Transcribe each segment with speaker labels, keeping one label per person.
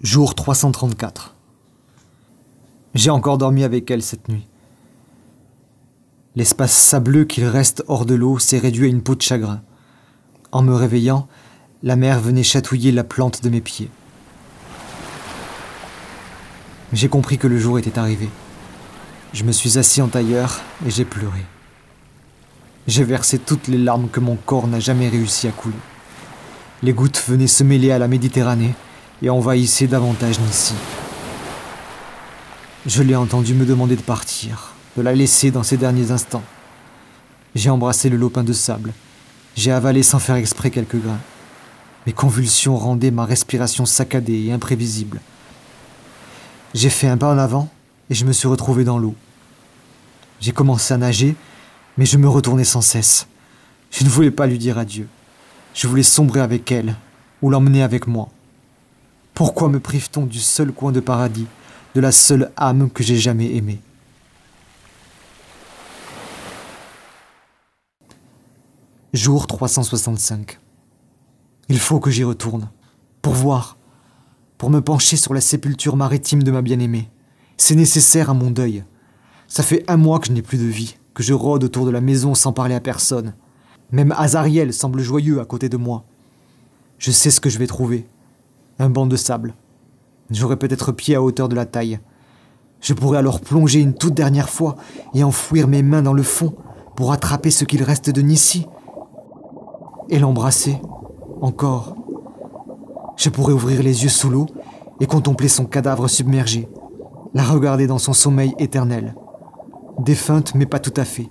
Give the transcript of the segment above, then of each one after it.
Speaker 1: Jour 334. J'ai encore dormi avec elle cette nuit. L'espace sableux qu'il reste hors de l'eau s'est réduit à une peau de chagrin. En me réveillant, la mer venait chatouiller la plante de mes pieds. J'ai compris que le jour était arrivé. Je me suis assis en tailleur et j'ai pleuré. J'ai versé toutes les larmes que mon corps n'a jamais réussi à couler. Les gouttes venaient se mêler à la Méditerranée et envahissait davantage Nissi. Je l'ai entendu me demander de partir, de la laisser dans ses derniers instants. J'ai embrassé le lopin de sable. J'ai avalé sans faire exprès quelques grains. Mes convulsions rendaient ma respiration saccadée et imprévisible. J'ai fait un pas en avant et je me suis retrouvé dans l'eau. J'ai commencé à nager, mais je me retournais sans cesse. Je ne voulais pas lui dire adieu. Je voulais sombrer avec elle ou l'emmener avec moi. Pourquoi me prive-t-on du seul coin de paradis, de la seule âme que j'ai jamais aimée? Jour 365. Il faut que j'y retourne, pour voir, pour me pencher sur la sépulture maritime de ma bien-aimée. C'est nécessaire à mon deuil. Ça fait un mois que je n'ai plus de vie, que je rôde autour de la maison sans parler à personne. Même Azariel semble joyeux à côté de moi. Je sais ce que je vais trouver un banc de sable. J'aurais peut-être pied à hauteur de la taille. Je pourrais alors plonger une toute dernière fois et enfouir mes mains dans le fond pour attraper ce qu'il reste de Nissi. Et l'embrasser, encore. Je pourrais ouvrir les yeux sous l'eau et contempler son cadavre submergé, la regarder dans son sommeil éternel. Défunte, mais pas tout à fait.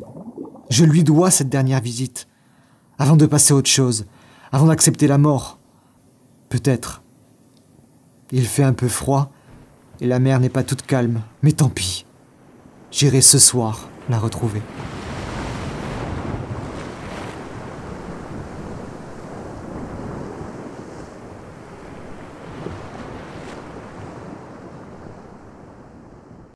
Speaker 1: Je lui dois cette dernière visite, avant de passer à autre chose, avant d'accepter la mort. Peut-être. Il fait un peu froid, et la mer n'est pas toute calme, mais tant pis. J'irai ce soir la retrouver.